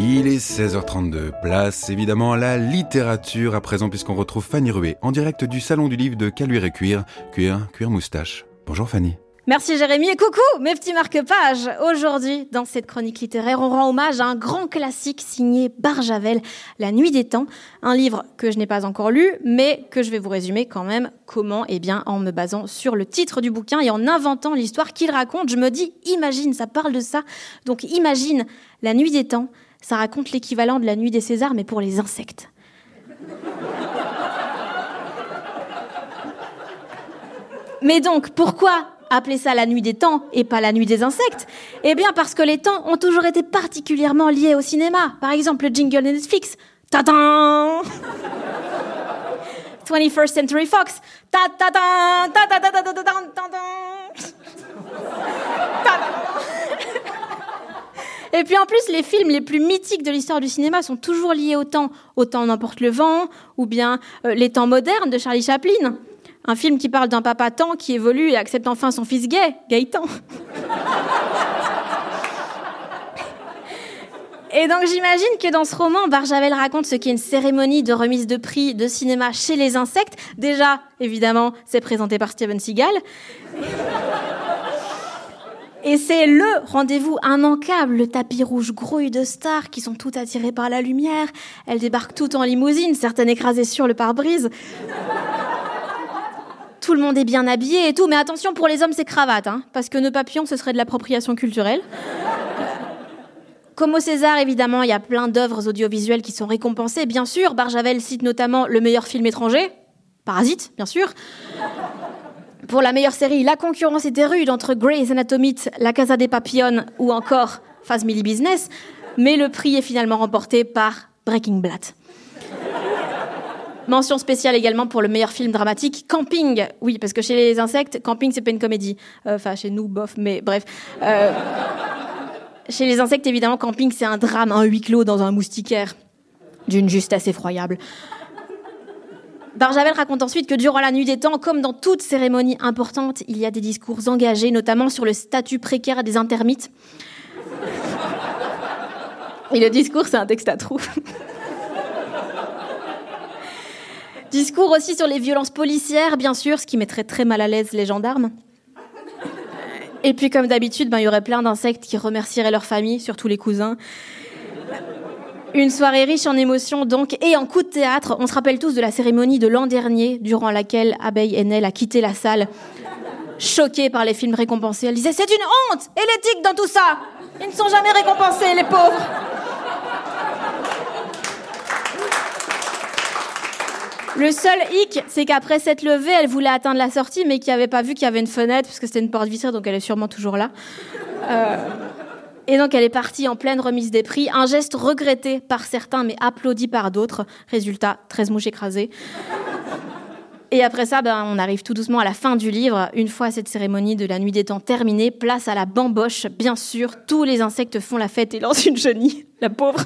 Il est 16h32, place évidemment à la littérature à présent puisqu'on retrouve Fanny Rué en direct du salon du livre de Caluire et Cuir, Cuir, Cuir Moustache. Bonjour Fanny. Merci Jérémy et coucou mes petits marque-pages. Aujourd'hui, dans cette chronique littéraire, on rend hommage à un grand classique signé Barjavel, La Nuit des Temps, un livre que je n'ai pas encore lu, mais que je vais vous résumer quand même comment Eh bien, en me basant sur le titre du bouquin et en inventant l'histoire qu'il raconte, je me dis, imagine, ça parle de ça. Donc imagine La Nuit des Temps, ça raconte l'équivalent de La Nuit des Césars, mais pour les insectes. Mais donc, pourquoi appeler ça la nuit des temps et pas la nuit des insectes? Eh bien parce que les temps ont toujours été particulièrement liés au cinéma. Par exemple, le jingle de Netflix. Ta-da 21st Century Fox. Ta-ta-da Et puis en plus, les films les plus mythiques de l'histoire du cinéma sont toujours liés au temps. Au temps n'emporte le vent, ou bien euh, les temps modernes de Charlie Chaplin. Un film qui parle d'un papa temps qui évolue et accepte enfin son fils gay, Gaëtan. Et donc j'imagine que dans ce roman, Barjavel raconte ce qu'est une cérémonie de remise de prix de cinéma chez les insectes. Déjà, évidemment, c'est présenté par Steven Seagal. Et c'est le rendez-vous immanquable, le tapis rouge grouille de stars qui sont toutes attirées par la lumière. Elles débarquent toutes en limousine, certaines écrasées sur le pare-brise tout le monde est bien habillé et tout, mais attention pour les hommes, c'est cravate, hein, parce que nos papillons, ce serait de l'appropriation culturelle. Comme au César, évidemment, il y a plein d'œuvres audiovisuelles qui sont récompensées. Bien sûr, Barjavel cite notamment le meilleur film étranger, Parasite, bien sûr. Pour la meilleure série, la concurrence était rude entre Grey's Anatomy, La Casa des Papillons ou encore Family Business, mais le prix est finalement remporté par Breaking Bad. Mention spéciale également pour le meilleur film dramatique, Camping. Oui, parce que chez les insectes, Camping, c'est pas une comédie. Euh, enfin, chez nous, bof, mais bref. Euh, chez les insectes, évidemment, Camping, c'est un drame, un huis clos dans un moustiquaire. D'une justesse effroyable. Barjavel raconte ensuite que durant la nuit des temps, comme dans toute cérémonie importante, il y a des discours engagés, notamment sur le statut précaire des intermites. Et le discours, c'est un texte à trous. Discours aussi sur les violences policières, bien sûr, ce qui mettrait très mal à l'aise les gendarmes. Et puis, comme d'habitude, ben, il y aurait plein d'insectes qui remercieraient leur famille, surtout les cousins. Une soirée riche en émotions, donc, et en coups de théâtre. On se rappelle tous de la cérémonie de l'an dernier, durant laquelle Abeille Enel a quitté la salle, choquée par les films récompensés. Elle disait C'est une honte Et l'éthique dans tout ça Ils ne sont jamais récompensés, les pauvres Le seul hic, c'est qu'après cette levée, elle voulait atteindre la sortie, mais qui n'avait pas vu qu'il y avait une fenêtre, parce que c'était une porte vitrée, donc elle est sûrement toujours là. Euh, et donc elle est partie en pleine remise des prix, un geste regretté par certains, mais applaudi par d'autres. Résultat, 13 mouches écrasées. Et après ça, ben, on arrive tout doucement à la fin du livre. Une fois cette cérémonie de la nuit des temps terminée, place à la bamboche. Bien sûr, tous les insectes font la fête et lancent une chenille. La pauvre.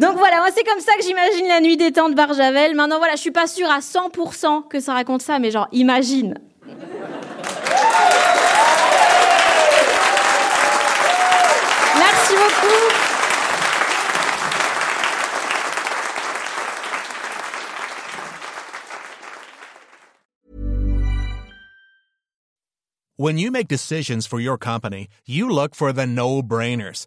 Donc voilà, moi c'est comme ça que j'imagine la nuit des temps de Barjavel. Maintenant voilà, je suis pas sûre à 100% que ça raconte ça, mais genre imagine. Merci beaucoup. When you make decisions for your company, you look for the no-brainers.